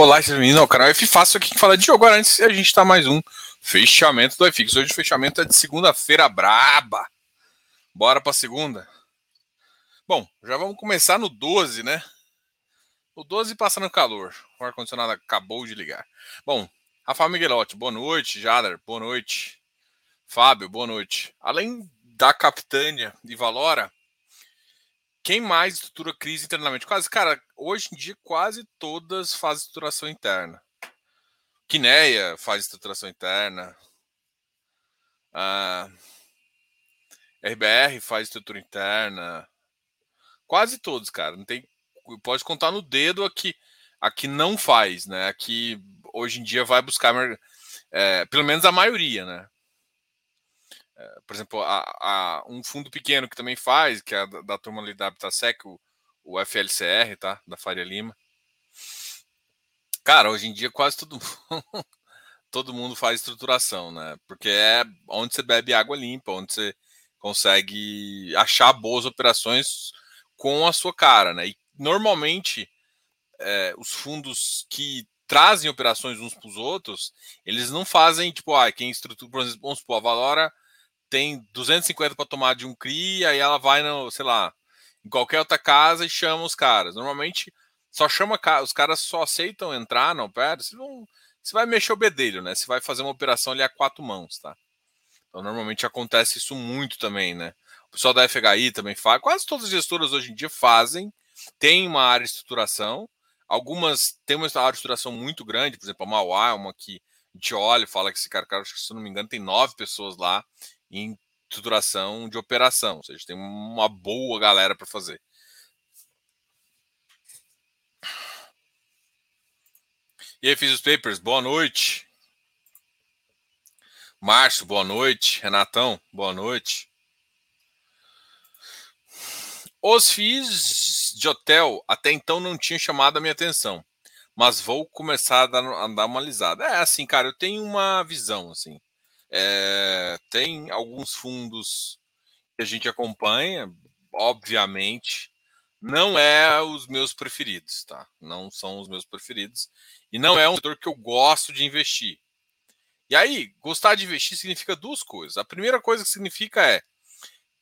Olá, seus meninos, o canal F Fácil aqui que fala de jogo. Agora, antes a gente tá mais um fechamento do FX. Hoje o fechamento é de segunda-feira braba. Bora pra segunda. Bom, já vamos começar no 12, né? O 12 passando calor. O ar-condicionado acabou de ligar. Bom, Rafael Miguelotti, boa noite. Jader, boa noite. Fábio, boa noite. Além da Capitânia e Valora, quem mais estrutura crise internamente? Quase, cara, hoje em dia quase todas fazem estruturação interna. Quineia faz estruturação interna. Ah, RBR faz estrutura interna. Quase todos, cara. Não tem, pode contar no dedo aqui. Aqui não faz, né? Aqui hoje em dia vai buscar, é, pelo menos a maioria, né? É, por exemplo, a, a, um fundo pequeno que também faz, que é da, da turma ali da Habitasec, o, o FLCR, tá? Da Faria Lima. Cara, hoje em dia quase todo todo mundo faz estruturação, né? Porque é onde você bebe água limpa, onde você consegue achar boas operações com a sua cara, né? E normalmente é, os fundos que trazem operações uns para os outros, eles não fazem tipo, ah, quem estrutura, por exemplo, vamos supor, a Valora tem 250 para tomar de um CRI, aí ela vai no, sei lá, em qualquer outra casa e chama os caras. Normalmente só chama os caras só aceitam entrar, não, pera, você, não, você vai mexer o bedelho, né? Você vai fazer uma operação ali a quatro mãos, tá? Então normalmente acontece isso muito também, né? O pessoal da FHI também faz, quase todas as gestoras hoje em dia fazem, tem uma área de estruturação, algumas têm uma área de estruturação muito grande, por exemplo, a Mauá é uma que a gente olha e fala que esse cara, cara, se não me engano, tem nove pessoas lá, em estruturação de operação, ou seja, tem uma boa galera para fazer. E aí, fiz os papers, boa noite. Márcio, boa noite. Renatão, boa noite. Os FIIs de hotel até então não tinham chamado a minha atenção, mas vou começar a dar, a dar uma alisada. É assim, cara, eu tenho uma visão assim. É, tem alguns fundos que a gente acompanha, obviamente, não é os meus preferidos, tá? Não são os meus preferidos e não é um setor que eu gosto de investir. E aí, gostar de investir significa duas coisas. A primeira coisa que significa é,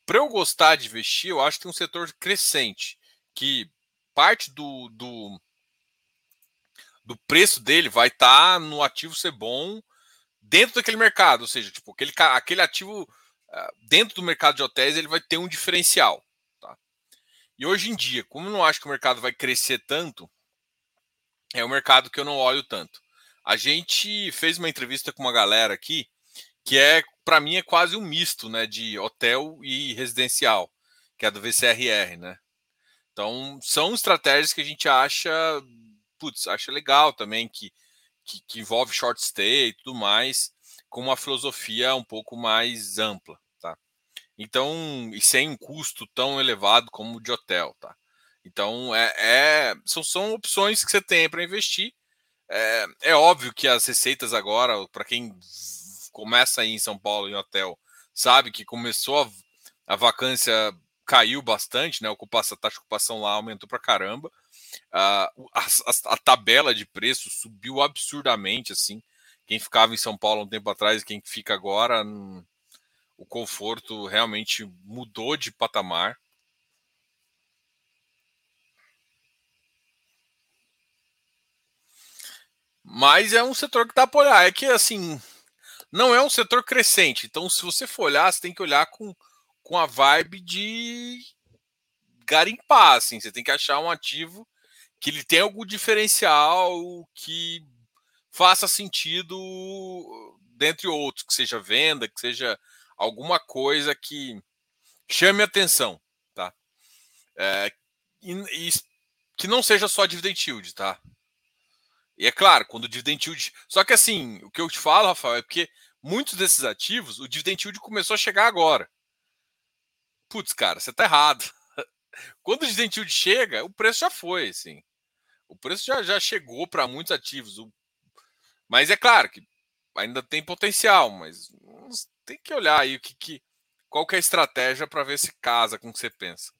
para eu gostar de investir, eu acho que tem um setor crescente, que parte do, do, do preço dele vai estar tá no ativo ser bom dentro daquele mercado, ou seja, tipo, aquele, aquele ativo uh, dentro do mercado de hotéis ele vai ter um diferencial. Tá? E hoje em dia, como eu não acho que o mercado vai crescer tanto, é um mercado que eu não olho tanto. A gente fez uma entrevista com uma galera aqui que é, para mim, é quase um misto né, de hotel e residencial, que é do VCRR, né? Então, são estratégias que a gente acha, putz, acha legal também, que que, que envolve short stay e tudo mais, com uma filosofia um pouco mais ampla, tá? Então, e sem um custo tão elevado como o de hotel, tá? Então, é, é são, são opções que você tem para investir. É, é óbvio que as receitas agora, para quem começa aí em São Paulo em hotel, sabe que começou a, a vacância caiu bastante, né? A, ocupação, a taxa de ocupação lá aumentou para caramba. A, a, a, tabela de preços subiu absurdamente, assim. Quem ficava em São Paulo um tempo atrás, quem fica agora, hum, o conforto realmente mudou de patamar. Mas é um setor que dá para olhar. É que, assim, não é um setor crescente. Então, se você for olhar, você tem que olhar com, com a vibe de garimpar. Assim. Você tem que achar um ativo que ele tenha algum diferencial que faça sentido dentre outros, que seja venda, que seja alguma coisa que chame atenção, tá? É, e, e, que não seja só dividend yield, tá? E é claro, quando o dividend yield... Só que assim, o que eu te falo, Rafael, é porque muitos desses ativos, o dividend yield começou a chegar agora. Putz, cara, você tá errado. Quando o yield chega, o preço já foi, assim. O preço já, já chegou para muitos ativos. O... Mas é claro que ainda tem potencial, mas tem que olhar aí o que, que qual que é a estratégia para ver se casa com o que você pensa.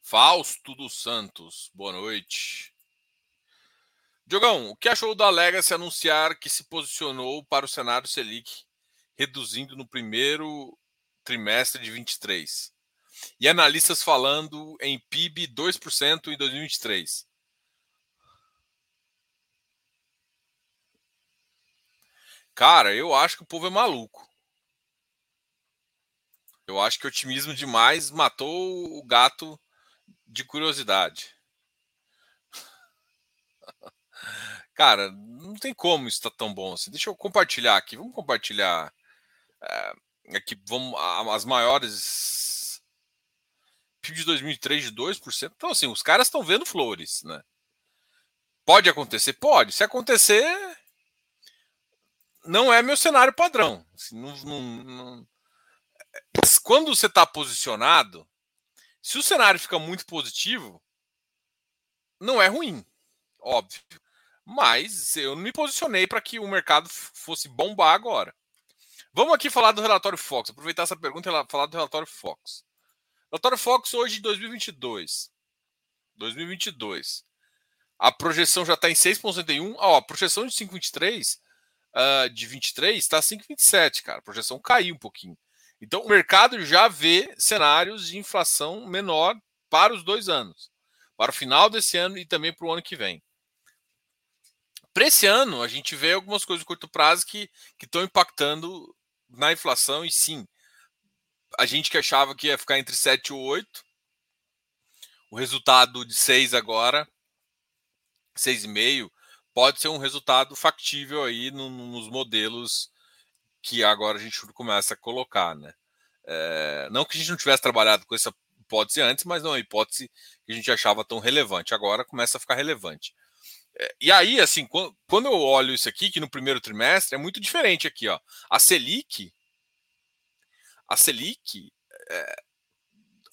Fausto dos Santos, boa noite. Diogão, o que achou do Legacy anunciar que se posicionou para o cenário Selic, reduzindo no primeiro trimestre de 23? E analistas falando em PIB 2% em 2023. Cara, eu acho que o povo é maluco. Eu acho que otimismo demais matou o gato de curiosidade. Cara, não tem como isso tá tão bom assim. Deixa eu compartilhar aqui. Vamos compartilhar é, aqui. Vamos as maiores PIB de 2003 de 2%. Então assim, os caras estão vendo flores, né? Pode acontecer, pode. Se acontecer, não é meu cenário padrão. Assim, não, não, não... Quando você está posicionado, se o cenário fica muito positivo, não é ruim, óbvio. Mas eu não me posicionei para que o mercado fosse bombar agora. Vamos aqui falar do relatório Fox. Aproveitar essa pergunta e falar do relatório Fox. Relatório Fox hoje de 2022. 2022. A projeção já está em 6,61. Ó, a projeção de 5,23 uh, de 23 está 5,27, cara. A projeção caiu um pouquinho. Então o mercado já vê cenários de inflação menor para os dois anos, para o final desse ano e também para o ano que vem. Para esse ano, a gente vê algumas coisas de curto prazo que estão impactando na inflação, e sim, a gente que achava que ia ficar entre 7 e 8, o resultado de 6 agora, 6,5, pode ser um resultado factível aí no, nos modelos que agora a gente começa a colocar, né? É, não que a gente não tivesse trabalhado com essa hipótese antes, mas não é uma hipótese que a gente achava tão relevante. Agora começa a ficar relevante. É, e aí, assim, quando, quando, eu olho isso aqui, que no primeiro trimestre é muito diferente aqui, ó. A Selic, a Selic é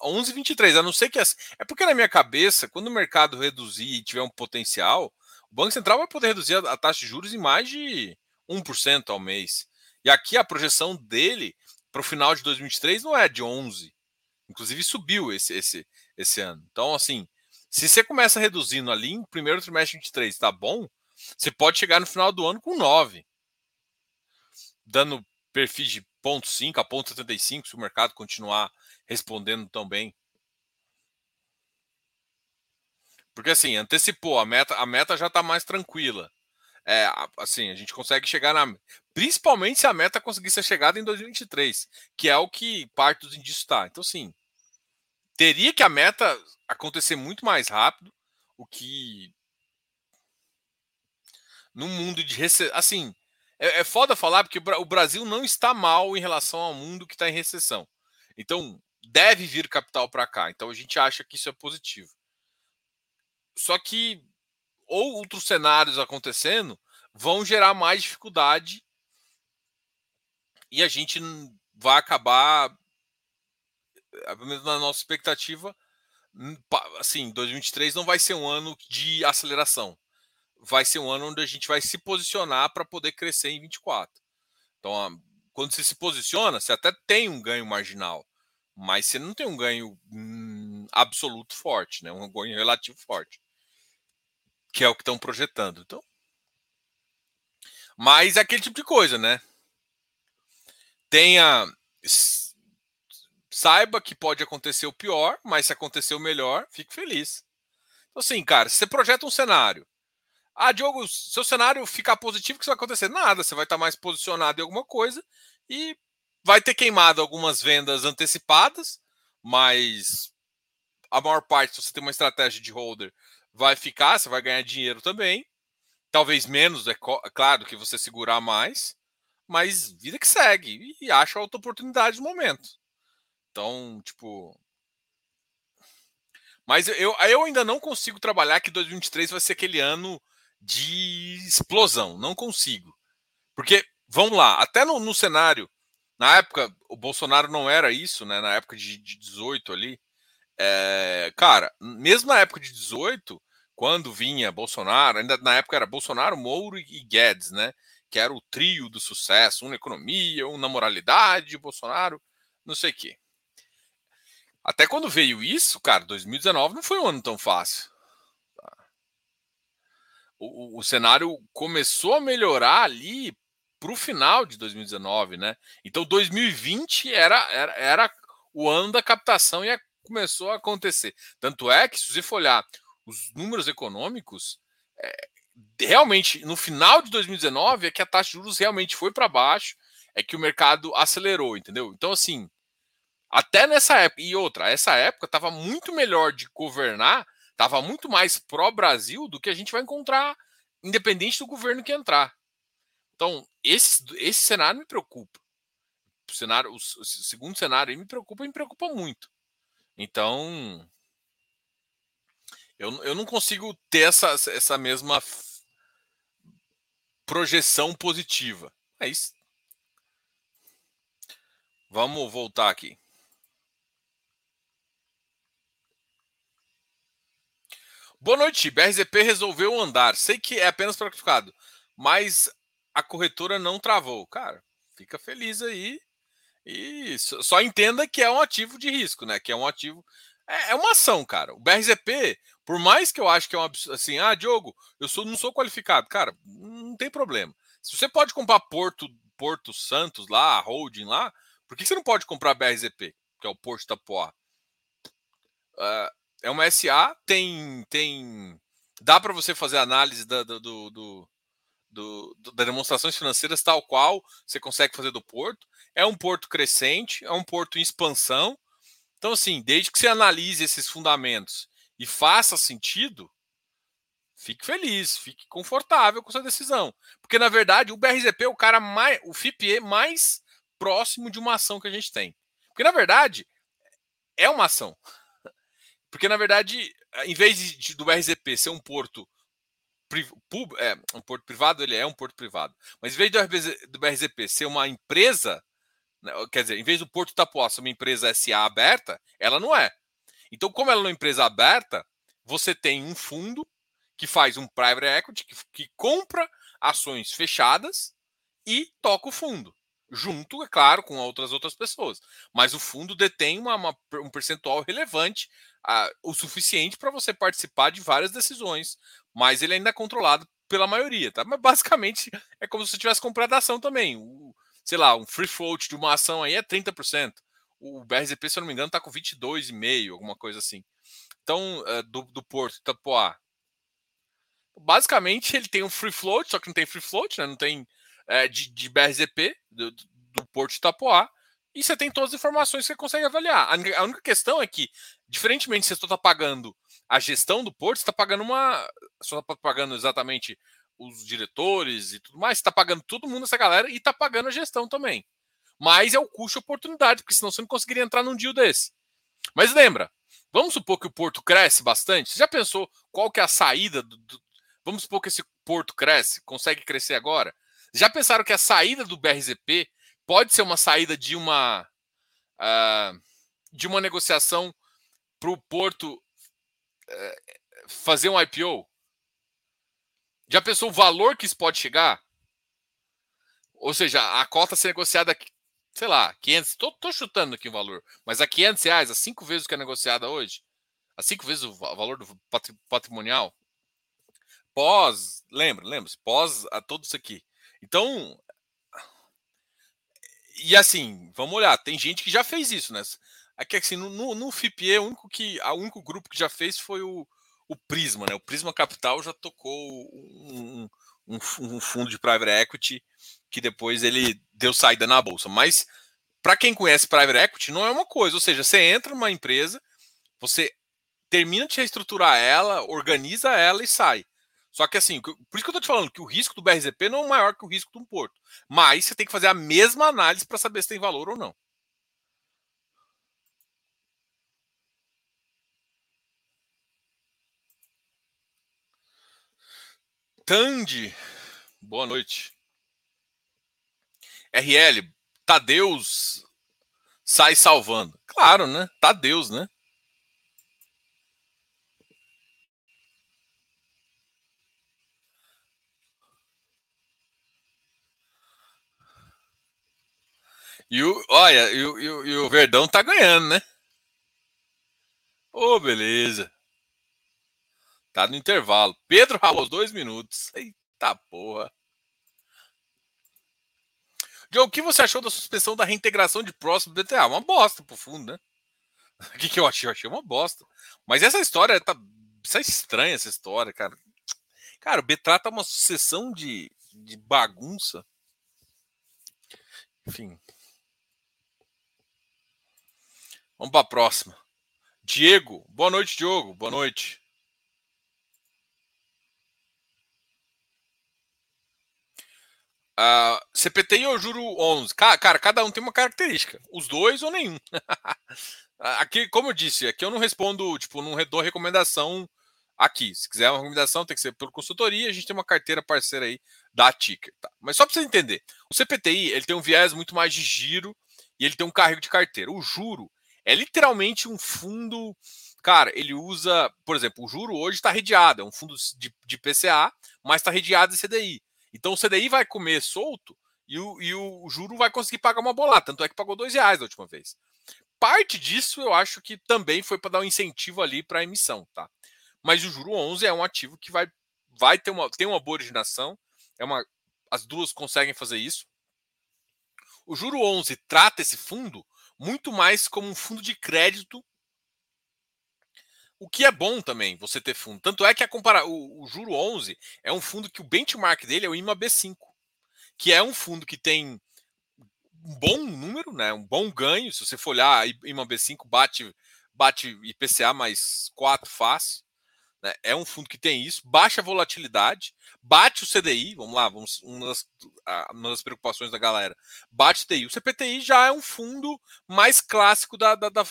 11,23, a não ser que... As, é porque na minha cabeça, quando o mercado reduzir e tiver um potencial, o Banco Central vai poder reduzir a, a taxa de juros em mais de 1% ao mês. E aqui a projeção dele para o final de 2023 não é de 11. Inclusive subiu esse, esse, esse ano. Então, assim, se você começa reduzindo ali em primeiro trimestre de 23, tá bom? Você pode chegar no final do ano com 9. Dando perfil de 0,5 a 0,75 se o mercado continuar respondendo tão bem. Porque assim, antecipou, a meta, a meta já está mais tranquila é, assim, a gente consegue chegar na. Principalmente se a meta conseguir ser chegada em 2023, que é o que parte dos indícios está. Então, sim, teria que a meta acontecer muito mais rápido, o que. No mundo de. Rece... Assim, é, é foda falar porque o Brasil não está mal em relação ao mundo que está em recessão. Então, deve vir capital para cá. Então, a gente acha que isso é positivo. Só que ou outros cenários acontecendo vão gerar mais dificuldade e a gente vai acabar, na nossa expectativa, assim, 2023 não vai ser um ano de aceleração. Vai ser um ano onde a gente vai se posicionar para poder crescer em 24. Então, quando você se posiciona, você até tem um ganho marginal, mas você não tem um ganho hum, absoluto forte, né? um ganho relativo forte que é o que estão projetando. Então, mas é aquele tipo de coisa, né? Tenha saiba que pode acontecer o pior, mas se acontecer o melhor, fique feliz. Então, assim, cara, se você projeta um cenário, ah, Diogo, seu cenário ficar positivo, o que vai acontecer? Nada, você vai estar mais posicionado em alguma coisa e vai ter queimado algumas vendas antecipadas, mas a maior parte, se você tem uma estratégia de holder, vai ficar, você vai ganhar dinheiro também. Talvez menos, é claro que você segurar mais, mas vida que segue e acha outra oportunidade no momento. Então, tipo. Mas eu, eu ainda não consigo trabalhar que 2023 vai ser aquele ano de explosão. Não consigo. Porque, vamos lá, até no, no cenário, na época, o Bolsonaro não era isso, né? Na época de, de 18 ali, é, cara, mesmo na época de 18, quando vinha Bolsonaro, ainda na época era Bolsonaro, Mouro e Guedes, né? Que era o trio do sucesso, um na economia, um na moralidade, Bolsonaro, não sei o quê. Até quando veio isso, cara, 2019 não foi um ano tão fácil. O, o cenário começou a melhorar ali para o final de 2019, né? Então 2020 era, era, era o ano da captação e começou a acontecer. Tanto é que, se você for olhar os números econômicos, é, realmente no final de 2019 é que a taxa de juros realmente foi para baixo, é que o mercado acelerou, entendeu? Então, assim, até nessa época, e outra, essa época estava muito melhor de governar, estava muito mais pró-Brasil do que a gente vai encontrar, independente do governo que entrar. Então, esse, esse cenário me preocupa. O, cenário, o, o segundo cenário me preocupa e me preocupa muito. Então, eu, eu não consigo ter essa, essa mesma projeção positiva. É isso. Vamos voltar aqui. Boa noite. BRZP resolveu andar. Sei que é apenas praticado, mas a corretora não travou. Cara, fica feliz aí. E só entenda que é um ativo de risco, né? Que é um ativo. É, é uma ação, cara. O BRZP, por mais que eu acho que é um assim, ah, Diogo, eu sou, não sou qualificado. Cara, não tem problema. Se você pode comprar Porto, Porto Santos lá, holding lá, por que você não pode comprar BRZP, que é o Porto da Porra? Uh, é uma SA, tem. tem dá para você fazer análise da, do, do, do, das demonstrações financeiras tal qual você consegue fazer do porto. É um porto crescente, é um porto em expansão. Então, assim, desde que você analise esses fundamentos e faça sentido, fique feliz, fique confortável com sua decisão. Porque, na verdade, o BRZP é o cara mais. o FIPE mais próximo de uma ação que a gente tem. Porque, na verdade, é uma ação. Porque, na verdade, em vez de, do RZP ser um porto pub, é, um porto privado, ele é um porto privado. Mas em vez do, RBZ, do BRZP ser uma empresa, né, quer dizer, em vez do Porto Itapuá ser uma empresa SA aberta, ela não é. Então, como ela é uma empresa aberta, você tem um fundo que faz um private equity, que, que compra ações fechadas e toca o fundo junto, é claro, com outras outras pessoas. Mas o fundo detém uma, uma um percentual relevante, o suficiente para você participar de várias decisões, mas ele ainda é controlado pela maioria, tá? Mas basicamente é como se você tivesse comprado ação também. O, sei lá, um free float de uma ação aí é 30%. O BRZP, se eu não me engano, está com 22,5%, alguma coisa assim. Então, uh, do, do Porto Itapoá. Basicamente, ele tem um free float, só que não tem free float, né? Não tem é, de, de BRZP, do, do Porto Itapoá, e você tem todas as informações que você consegue avaliar. A única questão é que, diferentemente você está pagando a gestão do Porto, você está pagando uma. Só está pagando exatamente os diretores e tudo mais, você está pagando todo mundo, essa galera, e está pagando a gestão também. Mas é o custo oportunidade, porque senão você não conseguiria entrar num deal desse. Mas lembra, vamos supor que o Porto cresce bastante. Você já pensou qual que é a saída do, do... Vamos supor que esse Porto cresce, consegue crescer agora. Já pensaram que a saída do BRZP pode ser uma saída de uma uh, de uma negociação para o Porto uh, fazer um IPO? Já pensou o valor que isso pode chegar? Ou seja, a cota ser negociada, sei lá, 500, estou chutando aqui o valor, mas a 500 reais, a cinco vezes o que é negociada hoje, a cinco vezes o valor do patrimonial, pós, lembra, lembra, pós a tudo isso aqui. Então, e assim, vamos olhar, tem gente que já fez isso, né? Aqui, assim, no, no, no FIPE, o único, que, o único grupo que já fez foi o, o Prisma, né? O Prisma Capital já tocou um, um, um fundo de private equity que depois ele deu saída na bolsa. Mas para quem conhece private equity, não é uma coisa. Ou seja, você entra numa empresa, você termina de reestruturar ela, organiza ela e sai. Só que assim, por isso que eu tô te falando que o risco do BRZP não é maior que o risco de um porto. Mas você tem que fazer a mesma análise para saber se tem valor ou não. Tandy, boa noite. RL, Tadeus sai salvando. Claro, né? Tadeus, né? E o, olha, e o, e o, Verdão tá ganhando, né? Ô, oh, beleza. Tá no intervalo. Pedro ralou dois minutos. Eita porra. Joe, o que você achou da suspensão da reintegração de próximo do BTA? Uma bosta pro fundo, né? O que, que eu achei? Eu achei uma bosta. Mas essa história tá. Isso é estranha essa história, cara. Cara, o Betra tá uma sucessão de, de bagunça. Enfim. Vamos para a próxima. Diego. Boa noite, Diogo. Boa noite. Uh, ah, CPTI ou juro 11? Cara, cara, cada um tem uma característica. Os dois ou nenhum. aqui, como eu disse, aqui eu não respondo, tipo, não dou recomendação aqui. Se quiser uma recomendação, tem que ser pelo consultoria. A gente tem uma carteira parceira aí da Ticker. Tá? Mas só para você entender, o CPTI ele tem um viés muito mais de giro e ele tem um carrego de carteira. O juro é literalmente um fundo. Cara, ele usa, por exemplo, o juro hoje está redeado, é um fundo de, de PCA, mas está redeado em CDI. Então o CDI vai comer solto e o, e o juro vai conseguir pagar uma bolada. Tanto é que pagou dois reais da última vez. Parte disso eu acho que também foi para dar um incentivo ali para a emissão, tá? Mas o juro 11 é um ativo que vai, vai ter uma, tem uma boa originação, é uma, as duas conseguem fazer isso. O juro 11 trata esse fundo muito mais como um fundo de crédito o que é bom também você ter fundo. Tanto é que a compara o, o juro 11 é um fundo que o benchmark dele é o IMA B5, que é um fundo que tem um bom número, né, um bom ganho. Se você for olhar, IMA B5 bate bate IPCA mais 4 fácil. Né? É um fundo que tem isso, baixa volatilidade, bate o CDI, vamos lá, vamos, uma, das, uma das preocupações da galera, bate o CDI. O CPTI já é um fundo mais clássico da, da, da,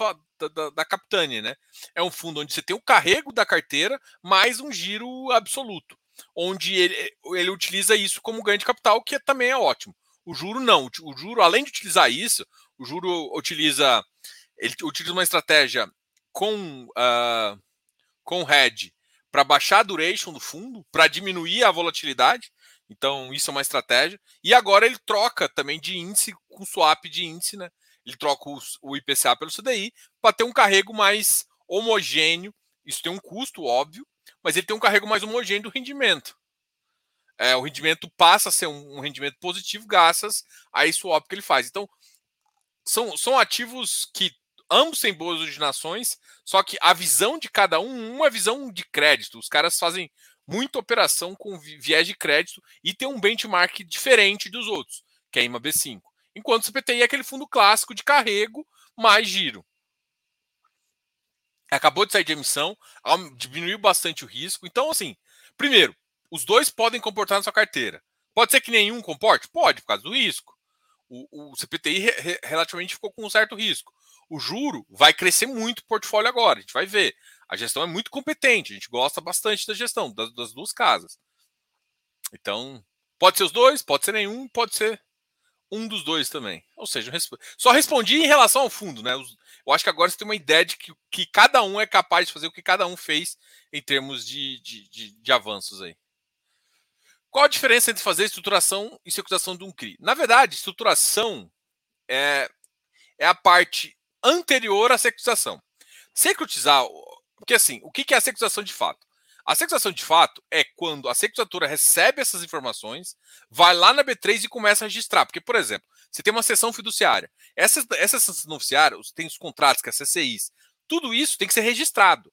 da, da Capitânia, né? É um fundo onde você tem o carrego da carteira mais um giro absoluto, onde ele, ele utiliza isso como ganho de capital, que também é ótimo. O juro não, o juro, além de utilizar isso, o juro utiliza ele utiliza uma estratégia com uh, com hedge para baixar a duration do fundo, para diminuir a volatilidade. Então, isso é uma estratégia. E agora ele troca também de índice com swap de índice, né? Ele troca o IPCA pelo CDI para ter um carrego mais homogêneo. Isso tem um custo, óbvio, mas ele tem um carrego mais homogêneo do rendimento. É, o rendimento passa a ser um, um rendimento positivo graças a esse swap que ele faz. Então, são, são ativos que ambos têm boas originações, só que a visão de cada um, uma visão de crédito. Os caras fazem muita operação com viés de crédito e tem um benchmark diferente dos outros, que é a IMA B5. Enquanto o CPTI é aquele fundo clássico de carrego mais giro. Acabou de sair de emissão, diminuiu bastante o risco. Então, assim, primeiro, os dois podem comportar na sua carteira. Pode ser que nenhum comporte? Pode, por causa do risco. O, o CPTI re, relativamente ficou com um certo risco o juro vai crescer muito o portfólio agora. A gente vai ver. A gestão é muito competente, a gente gosta bastante da gestão das, das duas casas. Então, pode ser os dois, pode ser nenhum, pode ser um dos dois também. Ou seja, só respondi em relação ao fundo, né? Eu acho que agora você tem uma ideia de que, que cada um é capaz de fazer o que cada um fez em termos de, de, de, de avanços aí. Qual a diferença entre fazer estruturação e securitização de um CRI? Na verdade, estruturação é, é a parte anterior à securitização. Securitizar, porque assim, o que é a securitização de fato? A securitização de fato é quando a securitizadora recebe essas informações, vai lá na B3 e começa a registrar. Porque, por exemplo, você tem uma sessão fiduciária. Essa, sessão fiduciária tem os contratos, que é CCIs. Tudo isso tem que ser registrado.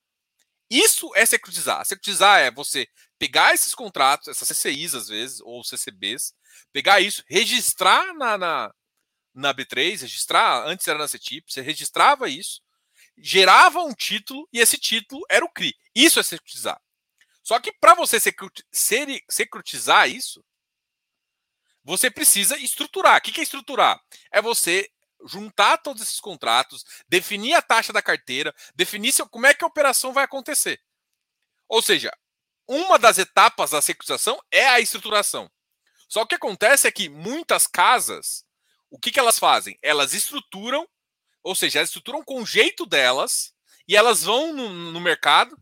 Isso é securitizar. Securitizar é você pegar esses contratos, essas CCIs às vezes, ou CCBs, pegar isso, registrar na, na, na B3, registrar, antes era na CETIP, você registrava isso, gerava um título e esse título era o CRI. Isso é securitizar. Só que para você securitizar isso, você precisa estruturar. O que é estruturar? É você juntar todos esses contratos, definir a taxa da carteira, definir como é que a operação vai acontecer. Ou seja, uma das etapas da securitização é a estruturação. Só que o que acontece é que muitas casas o que, que elas fazem? Elas estruturam, ou seja, elas estruturam com o jeito delas e elas vão no, no mercado,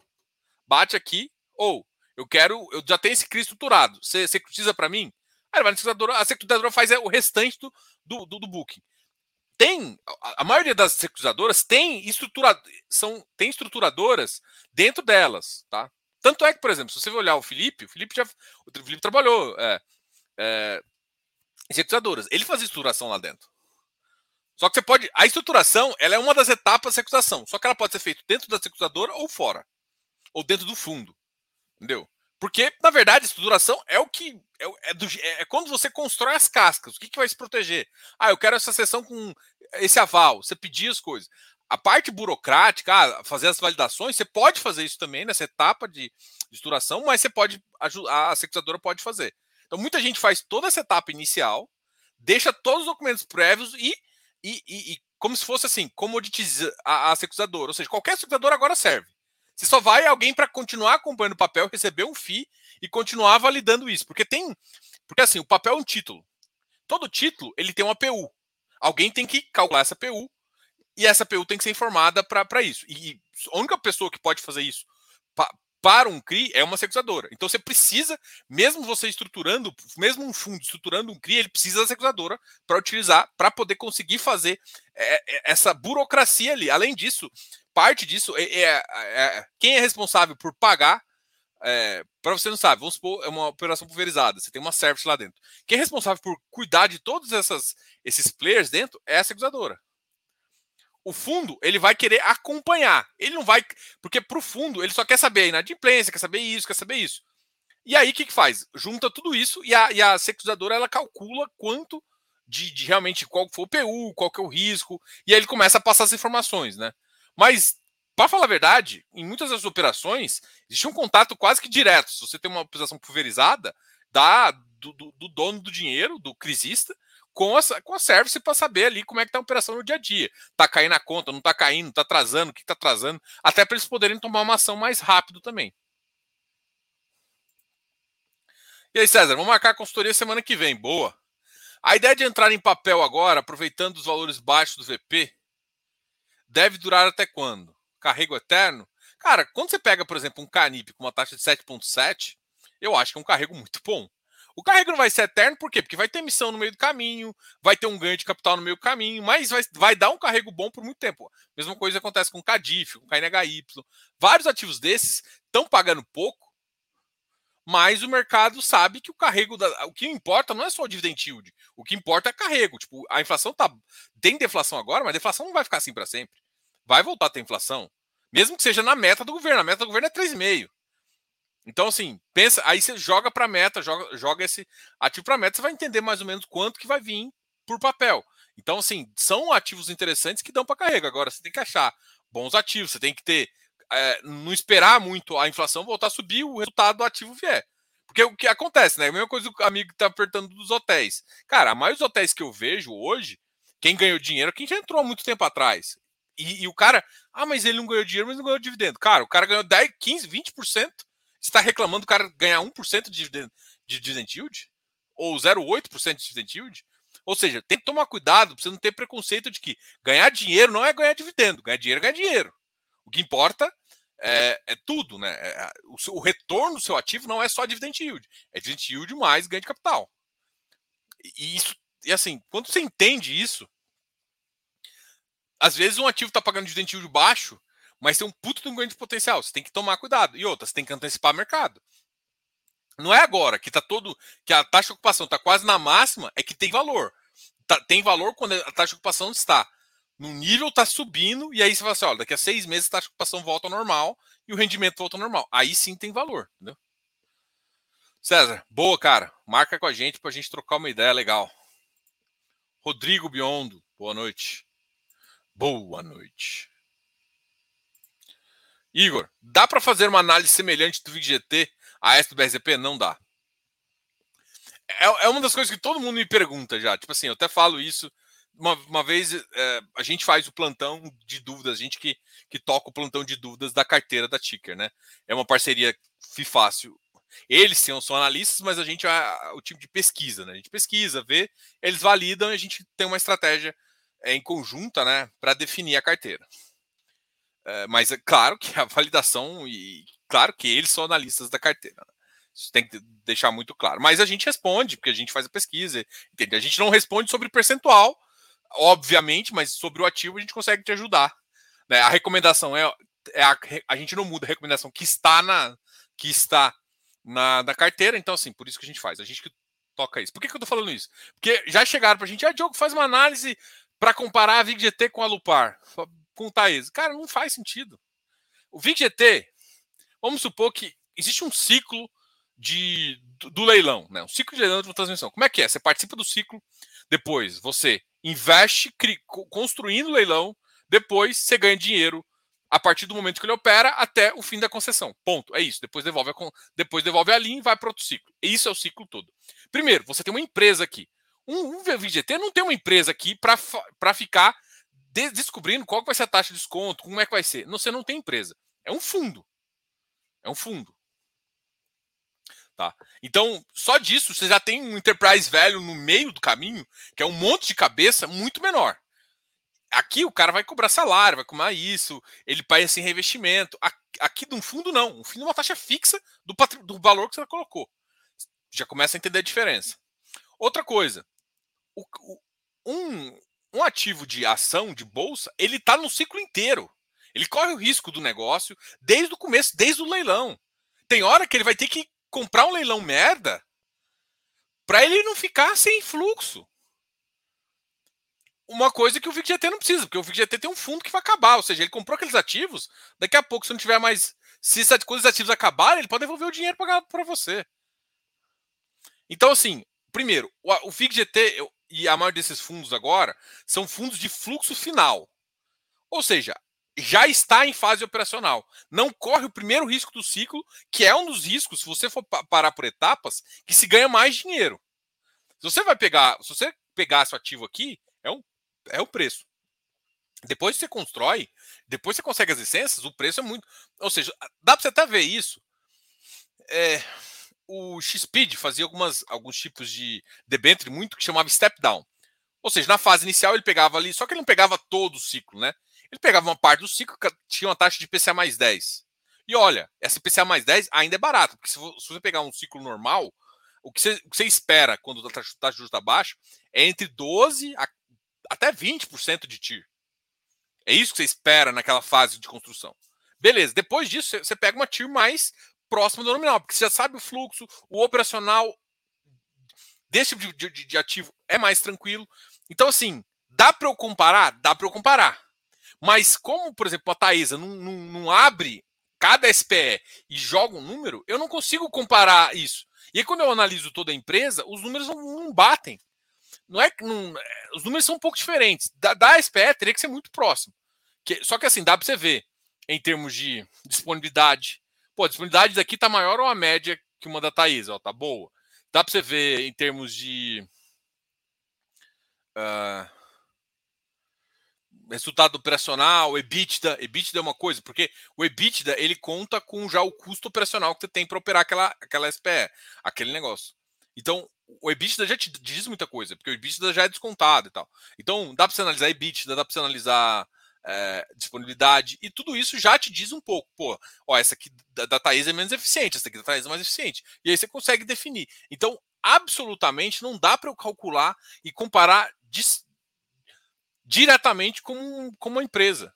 bate aqui, ou eu quero, eu já tenho esse CRI estruturado, você securitiza para mim? Aí vai a securitizadora faz o restante do, do, do, do booking. Tem, a, a maioria das securitizadoras tem, estrutura, são, tem estruturadoras dentro delas, tá? Tanto é que, por exemplo, se você olhar o Felipe, o Felipe já. O Felipe trabalhou é, é, em securizadoras. Ele fazia estruturação lá dentro. Só que você pode. A estruturação ela é uma das etapas da securitização. Só que ela pode ser feita dentro da securitizadora ou fora. Ou dentro do fundo. Entendeu? Porque, na verdade, a estruturação é o que. É, é, do, é, quando você constrói as cascas. O que, que vai se proteger? Ah, eu quero essa sessão com esse aval. Você pedir as coisas. A parte burocrática, ah, fazer as validações, você pode fazer isso também nessa etapa de, de estruturação, mas você pode. A, a securitizadora pode fazer. Então, muita gente faz toda essa etapa inicial, deixa todos os documentos prévios e, e, e, e como se fosse assim, comoditiza a, a securitizadora. Ou seja, qualquer securitizadora agora serve. Você só vai alguém para continuar acompanhando o papel, receber um FII e continuar validando isso. Porque tem. Porque assim, o papel é um título. Todo título ele tem uma PU. Alguém tem que calcular essa PU e essa PU tem que ser informada para isso. E a única pessoa que pode fazer isso para um CRI é uma securizadora. Então você precisa, mesmo você estruturando, mesmo um fundo estruturando um CRI, ele precisa da securizadora para utilizar, para poder conseguir fazer é, é, essa burocracia ali. Além disso, parte disso é, é, é quem é responsável por pagar. É, para você não sabe, vamos supor, é uma operação pulverizada, você tem uma service lá dentro. Quem é responsável por cuidar de todos essas, esses players dentro é a seguradora. O fundo, ele vai querer acompanhar. Ele não vai. Porque para o fundo, ele só quer saber a inadimplência, quer saber isso, quer saber isso. E aí, o que, que faz? Junta tudo isso e a, e a securizadora ela calcula quanto de, de, realmente qual foi o PU, qual que é o risco, e aí ele começa a passar as informações, né? Mas, para falar a verdade, em muitas das operações, existe um contato quase que direto. Se você tem uma operação pulverizada, da, do, do, do dono do dinheiro, do crisista, com a, com a service para saber ali como é que está a operação no dia a dia. Está caindo a conta, não está caindo, está atrasando, o que está atrasando, até para eles poderem tomar uma ação mais rápido também. E aí, César, vamos marcar a consultoria semana que vem. Boa. A ideia de entrar em papel agora, aproveitando os valores baixos do VP, deve durar até quando? Carrego eterno? Cara, quando você pega, por exemplo, um Canip com uma taxa de 7,7, eu acho que é um carrego muito bom. O carrego não vai ser eterno, por quê? Porque vai ter emissão no meio do caminho, vai ter um ganho de capital no meio do caminho, mas vai, vai dar um carrego bom por muito tempo. Mesma coisa acontece com o Cadif, com o KNHY. Vários ativos desses estão pagando pouco, mas o mercado sabe que o carrego da, o que importa não é só o dividend yield, o que importa é carrego. Tipo, a inflação tá tem deflação agora, mas a deflação não vai ficar assim para sempre. Vai voltar a ter inflação, mesmo que seja na meta do governo. A meta do governo é 3,5. Então assim, pensa, aí você joga para meta, joga, joga esse ativo para meta, você vai entender mais ou menos quanto que vai vir por papel. Então assim, são ativos interessantes que dão para carrega. Agora você tem que achar bons ativos, você tem que ter é, não esperar muito a inflação voltar a subir o resultado do ativo vier. Porque o que acontece, né? A mesma coisa que o amigo está apertando dos hotéis. Cara, a maioria dos hotéis que eu vejo hoje, quem ganhou dinheiro é quem já entrou há muito tempo atrás. E, e, o cara, ah, mas ele não ganhou dinheiro, mas não ganhou dividendo. Cara, o cara ganhou 10, 15, 20%. Está reclamando do cara ganhar 1% de dividend, de dividend yield? Ou 0,8% de dividend yield? Ou seja, tem que tomar cuidado para você não ter preconceito de que ganhar dinheiro não é ganhar dividendo. Ganhar dinheiro é ganhar dinheiro. O que importa é, é tudo, né? É, o, seu, o, retorno do seu ativo não é só dividend yield, é dividend yield mais ganho de capital. E isso, e assim, quando você entende isso, às vezes um ativo está pagando dividend yield baixo, mas tem um puto de um ganho de potencial. Você tem que tomar cuidado. E outra, você tem que antecipar mercado. Não é agora que tá todo que a taxa de ocupação está quase na máxima, é que tem valor. Tá, tem valor quando a taxa de ocupação está no nível tá subindo, e aí você fala assim: olha, daqui a seis meses a taxa de ocupação volta ao normal e o rendimento volta ao normal. Aí sim tem valor, entendeu? César, boa, cara. Marca com a gente para a gente trocar uma ideia legal. Rodrigo Biondo, boa noite. Boa noite. Igor, dá para fazer uma análise semelhante do VGT a essa do BRZP? Não dá. É, é uma das coisas que todo mundo me pergunta já. Tipo assim, eu até falo isso uma, uma vez é, a gente faz o plantão de dúvidas, a gente que, que toca o plantão de dúvidas da carteira da Ticker, né? É uma parceria fácil. Eles são, são analistas, mas a gente é o time de pesquisa, né? A gente pesquisa, vê, eles validam e a gente tem uma estratégia é, em conjunta, né, para definir a carteira. É, mas é claro que a validação e claro que eles são analistas da carteira. Né? Isso tem que deixar muito claro. Mas a gente responde, porque a gente faz a pesquisa, entende? A gente não responde sobre percentual, obviamente, mas sobre o ativo a gente consegue te ajudar. Né? A recomendação é, é a, a gente não muda a recomendação que está na, que está na, na carteira. Então, assim, por isso que a gente faz. A gente que toca isso. Por que, que eu tô falando isso? Porque já chegaram pra gente, ah, Diogo, faz uma análise para comparar a VIG-GT com a Lupar, com o Thaís. Cara, não faz sentido. O VIG-GT, vamos supor que existe um ciclo de, do, do leilão, né? um ciclo de leilão de transmissão. Como é que é? Você participa do ciclo, depois você investe cri, construindo o leilão, depois você ganha dinheiro a partir do momento que ele opera até o fim da concessão. Ponto. É isso. Depois devolve a, depois devolve a linha e vai para outro ciclo. Isso é o ciclo todo. Primeiro, você tem uma empresa aqui. Um, um VGT não tem uma empresa aqui para ficar de, descobrindo qual vai ser a taxa de desconto, como é que vai ser. Você não tem empresa. É um fundo. É um fundo. Tá? Então, só disso, você já tem um enterprise velho no meio do caminho, que é um monte de cabeça muito menor. Aqui o cara vai cobrar salário, vai cobrar isso, ele paga esse revestimento. Aqui de um fundo, não. Um fundo é uma taxa fixa do, do valor que você colocou. Já começa a entender a diferença. Outra coisa, o, o, um, um ativo de ação, de bolsa, ele está no ciclo inteiro. Ele corre o risco do negócio desde o começo, desde o leilão. Tem hora que ele vai ter que comprar um leilão merda para ele não ficar sem fluxo. Uma coisa que o VIGGT não precisa, porque o VIGGT tem um fundo que vai acabar, ou seja, ele comprou aqueles ativos, daqui a pouco, se não tiver mais. Se esses ativos acabarem, ele pode devolver o dinheiro para você. Então, assim, primeiro, o, o FIGGT e a maioria desses fundos agora são fundos de fluxo final. Ou seja, já está em fase operacional. Não corre o primeiro risco do ciclo, que é um dos riscos, se você for parar por etapas, que se ganha mais dinheiro. Se você vai pegar, se você pegar seu ativo aqui, é um, é o preço. Depois você constrói, depois você consegue as licenças, o preço é muito. Ou seja, dá para você até ver isso. É, o XPeed fazia algumas, alguns tipos de debênture muito que chamava step down. Ou seja, na fase inicial ele pegava ali, só que ele não pegava todo o ciclo, né? Ele pegava uma parte do ciclo que tinha uma taxa de PCA mais 10. E olha, essa PCA mais 10 ainda é barato, porque se você pegar um ciclo normal, o que você, o que você espera quando a taxa, taxa de juros está baixa é entre 12% a, até 20% de TIR. É isso que você espera naquela fase de construção. Beleza, depois disso você pega uma TIR mais próxima do nominal, porque você já sabe o fluxo, o operacional desse tipo de, de, de ativo é mais tranquilo. Então, assim, dá para eu comparar? Dá para eu comparar. Mas como, por exemplo, a Taesa não, não, não abre cada SPE e joga um número, eu não consigo comparar isso. E aí, quando eu analiso toda a empresa, os números não, não batem. Não é, os números são um pouco diferentes. Da, da SPE teria que ser muito próximo. Que, só que assim, dá para você ver em termos de disponibilidade. Pô, a disponibilidade daqui está maior ou a média que uma da Taesa, ó, tá boa. Dá para você ver em termos de. Uh, resultado operacional, EBITDA, EBITDA é uma coisa, porque o EBITDA ele conta com já o custo operacional que você tem para operar aquela, aquela SPE, aquele negócio. Então, o EBITDA já te diz muita coisa, porque o EBITDA já é descontado e tal. Então, dá para você analisar EBITDA, dá para você analisar é, disponibilidade, e tudo isso já te diz um pouco. Pô, ó, essa aqui da, da Thaís é menos eficiente, essa aqui da Thaís é mais eficiente. E aí você consegue definir. Então, absolutamente não dá para eu calcular e comparar diretamente como, como uma empresa.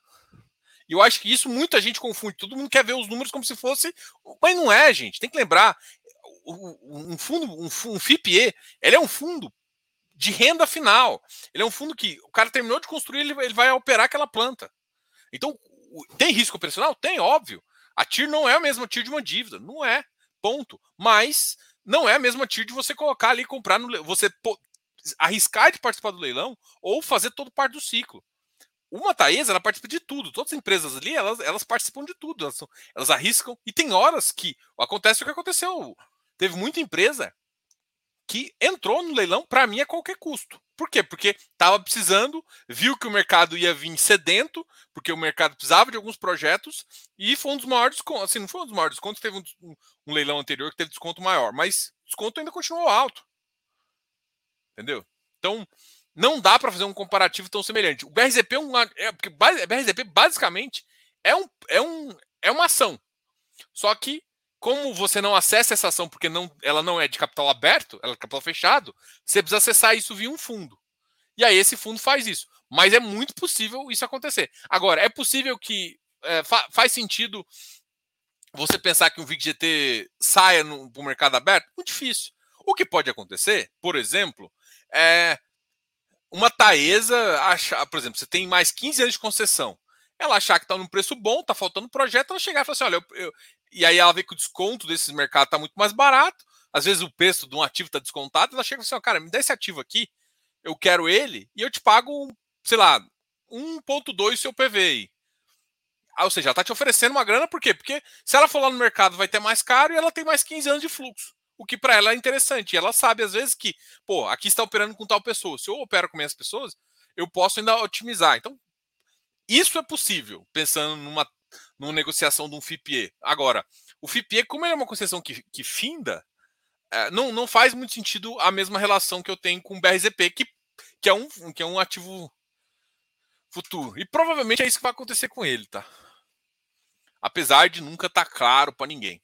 E eu acho que isso muita gente confunde. Todo mundo quer ver os números como se fosse. Mas não é, gente. Tem que lembrar. Um fundo, um, um FIPE, ele é um fundo de renda final. Ele é um fundo que o cara terminou de construir, ele, ele vai operar aquela planta. Então, tem risco operacional? Tem, óbvio. A TIR não é a mesma TIR de uma dívida. Não é. Ponto. Mas não é a mesma TIR de você colocar ali, comprar no. Você arriscar de participar do leilão ou fazer todo parte do ciclo. Uma Taesa, ela participa de tudo. Todas as empresas ali, elas, elas participam de tudo. Elas, elas arriscam. E tem horas que acontece o que aconteceu. Teve muita empresa que entrou no leilão para mim a qualquer custo. Por quê? Porque estava precisando, viu que o mercado ia vir sedento, porque o mercado precisava de alguns projetos, e foi um dos maiores descontos. Assim, não foi um dos maiores descontos, teve um, um leilão anterior que teve desconto maior, mas desconto ainda continuou alto. Entendeu? Então, não dá para fazer um comparativo tão semelhante. O BRZP é um. É, porque BRZP basicamente é, um, é, um, é uma ação. Só que, como você não acessa essa ação porque não, ela não é de capital aberto, ela é de capital fechado, você precisa acessar isso via um fundo. E aí esse fundo faz isso. Mas é muito possível isso acontecer. Agora, é possível que. É, fa faz sentido você pensar que um VIG-GT saia para o mercado aberto? Muito difícil. O que pode acontecer, por exemplo, é uma Taesa achar, por exemplo, você tem mais 15 anos de concessão. Ela achar que está num preço bom, está faltando projeto, ela chegar e falar assim: olha, eu, eu... e aí ela vê que o desconto desses mercados está muito mais barato, às vezes o preço de um ativo está descontado, ela chega e fala assim: cara, me dá esse ativo aqui, eu quero ele, e eu te pago, sei lá, 1,2 seu PVI. Ou seja, ela está te oferecendo uma grana, por quê? Porque se ela for lá no mercado vai ter mais caro e ela tem mais 15 anos de fluxo. O que para ela é interessante. E ela sabe, às vezes, que, pô, aqui está operando com tal pessoa. Se eu opero com minhas pessoas, eu posso ainda otimizar. Então, isso é possível, pensando numa, numa negociação de um FIPE. Agora, o FIPE, como ele é uma concessão que, que finda, é, não, não faz muito sentido a mesma relação que eu tenho com o BRZP, que, que, é, um, que é um ativo futuro. E provavelmente é isso que vai acontecer com ele, tá? Apesar de nunca estar tá claro para ninguém.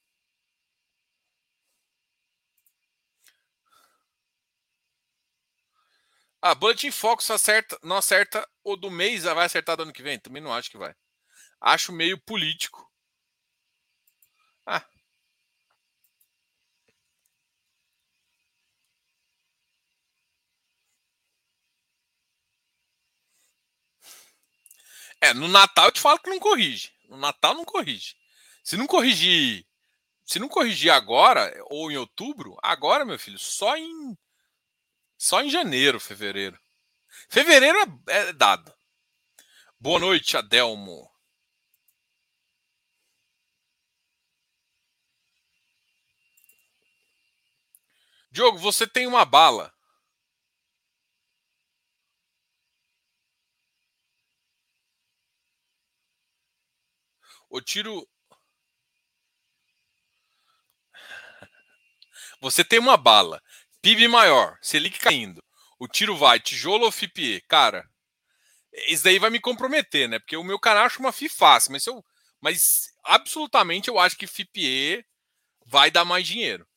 Ah, Bulletin Focus acerta, não acerta o do mês, vai acertar do ano que vem? Também não acho que vai. Acho meio político. Ah. É, no Natal eu te falo que não corrige. No Natal não corrige. Se não corrigir, se não corrigir agora ou em outubro, agora, meu filho, só em só em janeiro, fevereiro. Fevereiro é, é dado. Boa noite, Adelmo. Diogo, você tem uma bala. O tiro. Você tem uma bala. PIB maior, Selic caindo. O tiro vai, tijolo ou FIPE? Cara, isso daí vai me comprometer, né? Porque o meu canal acha uma FI fácil, mas, eu, mas absolutamente eu acho que FIPE vai dar mais dinheiro.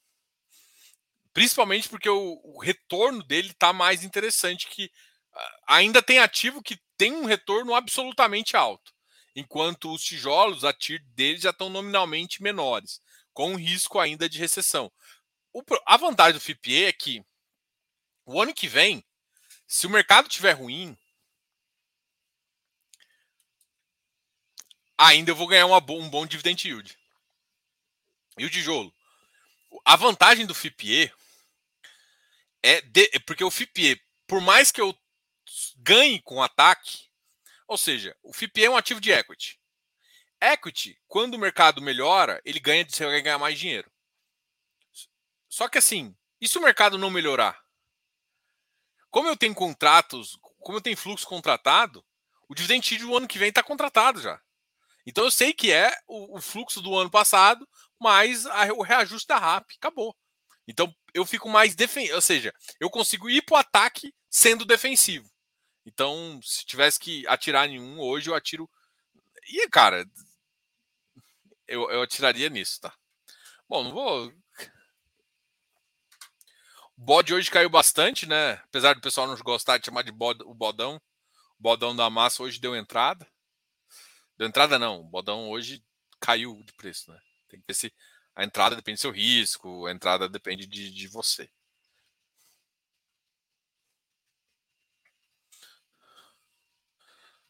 Principalmente porque o, o retorno dele está mais interessante que ainda tem ativo que tem um retorno absolutamente alto, enquanto os tijolos, a TIR deles já estão nominalmente menores, com risco ainda de recessão. O, a vantagem do FIPE é que o ano que vem, se o mercado estiver ruim, ainda eu vou ganhar uma, um bom dividend yield. E o tijolo? A vantagem do FIPE é, de, é porque o FIPE, por mais que eu ganhe com ataque, ou seja, o FIPE é um ativo de equity. Equity, quando o mercado melhora, ele ganha, ganhar mais dinheiro. Só que assim, e se o mercado não melhorar? Como eu tenho contratos, como eu tenho fluxo contratado, o dividend do ano que vem está contratado já. Então eu sei que é o, o fluxo do ano passado mais a, o reajuste da RAP. Acabou. Então eu fico mais defensivo, ou seja, eu consigo ir para o ataque sendo defensivo. Então, se tivesse que atirar em um, hoje eu atiro. E, cara, eu, eu atiraria nisso, tá? Bom, não vou bode hoje caiu bastante, né? Apesar do pessoal não gostar de chamar de bod, o bodão. O bodão da massa hoje deu entrada. Deu entrada não. O bodão hoje caiu de preço, né? Tem que ver se a entrada depende do seu risco, a entrada depende de, de você.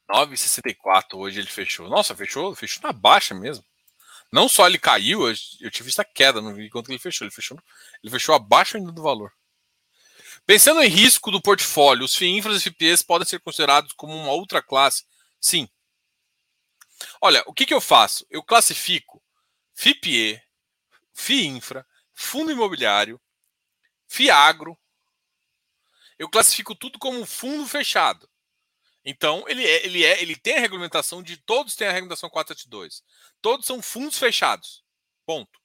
Nove sessenta hoje ele fechou. Nossa, fechou, fechou na baixa mesmo. Não só ele caiu, eu, tive essa queda, não vi quanto ele fechou. Ele fechou, ele fechou abaixo ainda do valor. Pensando em risco do portfólio, os FII infras e FIPEs podem ser considerados como uma outra classe? Sim. Olha, o que, que eu faço? Eu classifico FIPE, FII infra, fundo imobiliário, FIAGRO. Eu classifico tudo como fundo fechado. Então, ele, é, ele, é, ele tem a regulamentação de todos têm a regulamentação 472. Todos são fundos fechados. Ponto.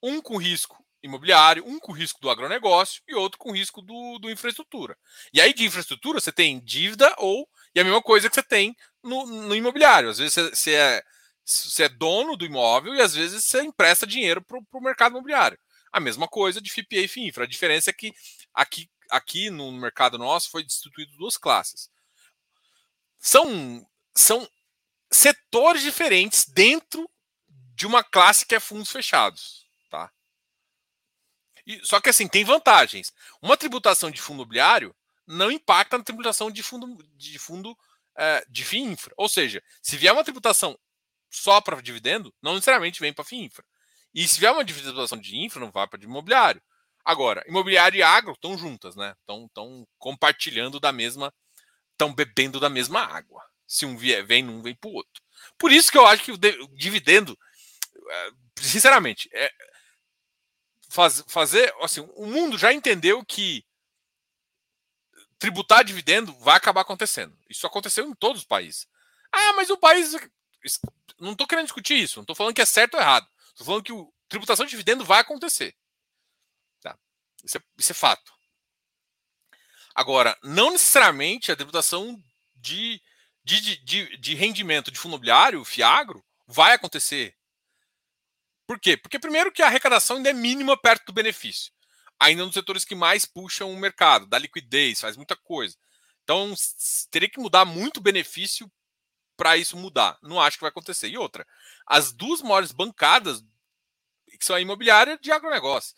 Um com risco imobiliário, um com risco do agronegócio e outro com risco do, do infraestrutura. E aí, de infraestrutura, você tem dívida ou. E a mesma coisa que você tem no, no imobiliário. Às vezes você, você, é, você é dono do imóvel e às vezes você empresta dinheiro para o mercado imobiliário. A mesma coisa de FIPA e FIINFRA. A diferença é que aqui, aqui no mercado nosso foi instituído duas classes. São, são setores diferentes dentro de uma classe que é fundos fechados? E, só que assim tem vantagens. Uma tributação de fundo imobiliário não impacta na tributação de fundo de fundo é, de FII infra. Ou seja, se vier uma tributação só para dividendo, não necessariamente vem para FII infra. E se vier uma tributação de infra, não vai para de imobiliário. Agora, imobiliário e agro estão juntas, né? Estão compartilhando da mesma, estão bebendo da mesma água. Se um vier, vem, um vem para o outro. Por isso que eu acho que o, dividendo, é, sinceramente, é, faz, fazer, assim, o mundo já entendeu que tributar dividendo vai acabar acontecendo. Isso aconteceu em todos os países. Ah, mas o país. Não estou querendo discutir isso. Não estou falando que é certo ou errado. Estou falando que o, tributação de dividendo vai acontecer. Tá? Isso, é, isso é fato. Agora, não necessariamente a tributação de, de, de, de rendimento de fundo imobiliário, FIAGRO, vai acontecer. Por quê? Porque, primeiro, que a arrecadação ainda é mínima perto do benefício ainda nos setores que mais puxam o mercado, dá liquidez, faz muita coisa. Então, teria que mudar muito benefício para isso mudar. Não acho que vai acontecer. E outra, as duas maiores bancadas, que são a imobiliária de agronegócio.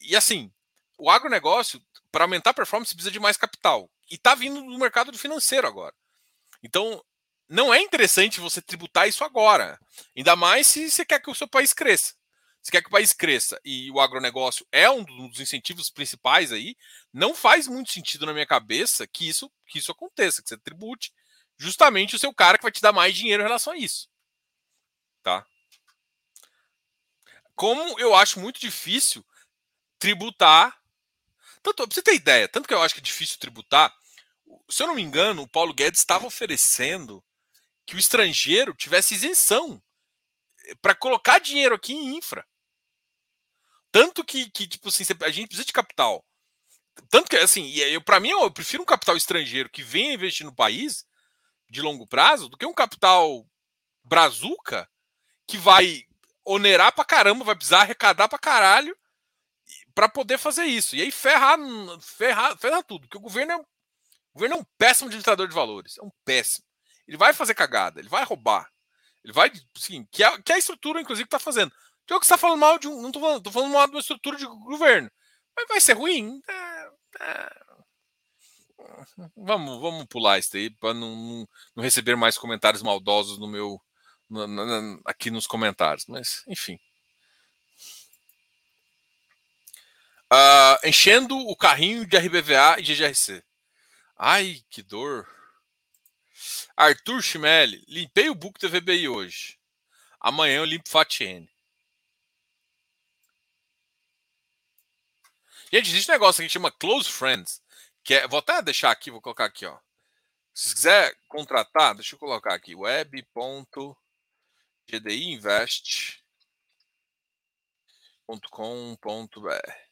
E assim, o agronegócio, para aumentar a performance, precisa de mais capital. E está vindo do mercado financeiro agora. Então, não é interessante você tributar isso agora. Ainda mais se você quer que o seu país cresça. Se quer que o país cresça e o agronegócio é um dos incentivos principais aí, não faz muito sentido na minha cabeça que isso, que isso aconteça, que você tribute justamente o seu cara que vai te dar mais dinheiro em relação a isso. Tá? Como eu acho muito difícil tributar. Tanto, pra você ter ideia, tanto que eu acho que é difícil tributar, se eu não me engano, o Paulo Guedes estava oferecendo que o estrangeiro tivesse isenção para colocar dinheiro aqui em infra. Tanto que, que tipo assim, a gente precisa de capital. Tanto que, assim, eu, para mim, eu prefiro um capital estrangeiro que venha investir no país de longo prazo do que um capital brazuca que vai onerar pra caramba, vai precisar arrecadar pra caralho para poder fazer isso. E aí ferrar, ferrar, ferrar tudo, porque o governo é, o governo é um péssimo administrador de valores, é um péssimo. Ele vai fazer cagada, ele vai roubar. Ele vai, sim, que é, que é a estrutura, inclusive, que está fazendo. Então você está falando mal de um. Não estou falando, tô falando mal de uma estrutura de governo. Mas vai ser ruim? É, é. Vamos, vamos pular isso aí para não, não, não, receber mais comentários maldosos no meu. Aqui nos comentários. Mas, enfim. Uh, enchendo o carrinho de RBVA e GGRC. Ai, que dor. Arthur Chimelli, limpei o book VBI hoje. Amanhã eu limpo FATN. Gente, existe um negócio que chama Close Friends. Que é, vou até deixar aqui, vou colocar aqui, ó. Se quiser contratar, deixa eu colocar aqui, web.gdiinvest.com.br.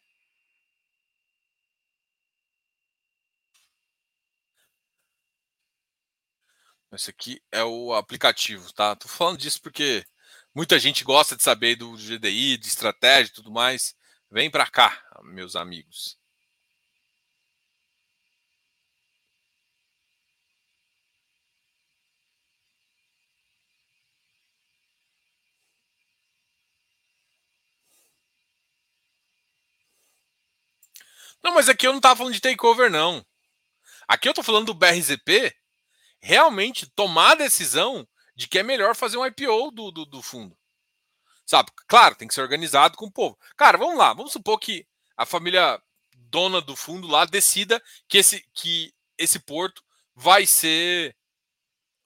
Esse aqui é o aplicativo, tá? Tô falando disso porque muita gente gosta de saber do GDI, de estratégia e tudo mais. Vem para cá, meus amigos. Não, mas aqui eu não estava falando de takeover, não. Aqui eu estou falando do BRZP realmente tomar a decisão de que é melhor fazer um IPO do, do, do fundo. Sabe? Claro, tem que ser organizado com o povo. Cara, vamos lá, vamos supor que a família dona do fundo lá decida que esse, que esse porto vai ser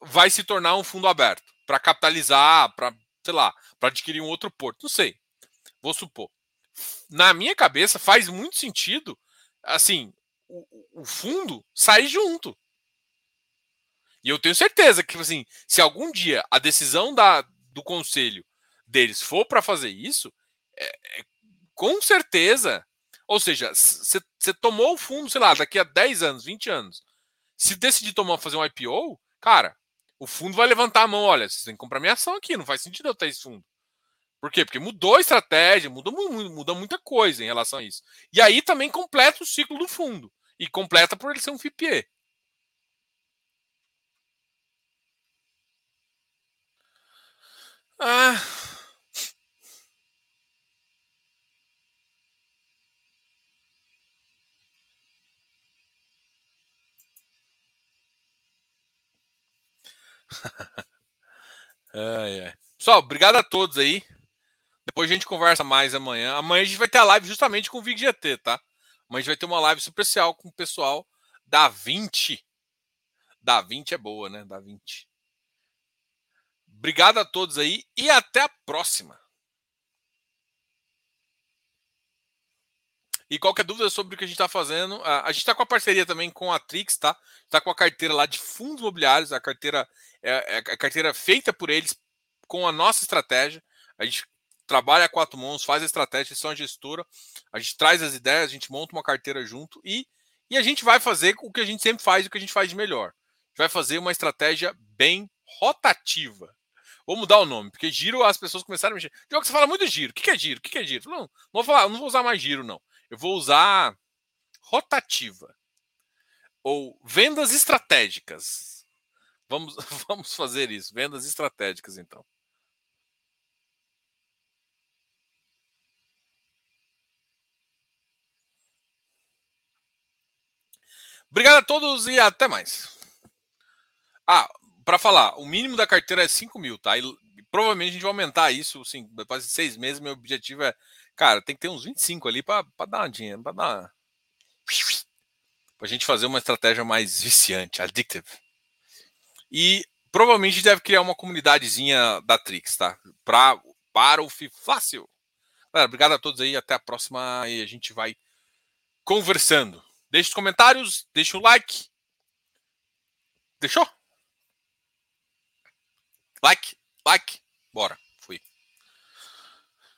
vai se tornar um fundo aberto para capitalizar, para, sei lá, para adquirir um outro porto. Não sei. Vou supor. Na minha cabeça faz muito sentido assim, o, o fundo sair junto. E eu tenho certeza que assim, se algum dia a decisão da, do conselho deles for para fazer isso, é, é, com certeza. Ou seja, você tomou o fundo, sei lá, daqui a 10 anos, 20 anos. Se decidir tomar fazer um IPO, cara, o fundo vai levantar a mão. Olha, vocês têm que comprar minha ação aqui, não faz sentido eu ter esse fundo. Por quê? Porque mudou a estratégia, muda, muda muita coisa em relação a isso. E aí também completa o ciclo do fundo. E completa por ele ser um FIPE. Ah. ai, ai. Pessoal, obrigado a todos aí. Depois a gente conversa mais amanhã. Amanhã a gente vai ter a live justamente com o VigGT, tá? Amanhã a gente vai ter uma live especial com o pessoal da 20. Da 20 é boa, né? Da 20. Obrigado a todos aí e até a próxima. E qualquer dúvida sobre o que a gente está fazendo, a, gente está com a parceria também com a Trix, tá? Está com a carteira lá de fundos imobiliários, a carteira é, é a carteira feita por eles com a nossa estratégia. A gente trabalha a quatro mãos, faz a estratégia, são a gestora, a gente traz as ideias, a gente monta uma carteira junto e, e a gente vai fazer o que a gente sempre faz, o que a gente faz de melhor. A gente vai fazer uma estratégia bem rotativa. Vou mudar o nome, porque giro as pessoas começaram a mexer. Diogo, você fala muito giro. O que é giro? O que é giro? Não, não vou falar, não vou usar mais giro, não. Eu vou usar rotativa ou vendas estratégicas. Vamos, vamos fazer isso, vendas estratégicas, então. Obrigado a todos e até mais. Ah, para falar, o mínimo da carteira é 5 mil, tá? E provavelmente a gente vai aumentar isso, assim, de seis meses. Meu objetivo é, cara, tem que ter uns 25 ali para dar dinheiro, para dar. Pra gente fazer uma estratégia mais viciante, addictive. E provavelmente a deve criar uma comunidadezinha da Trix, tá? Pra, para o fácil. Galera, obrigado a todos aí, até a próxima e a gente vai conversando. Deixe os comentários, deixe o like. Deixou? Like, like, bora.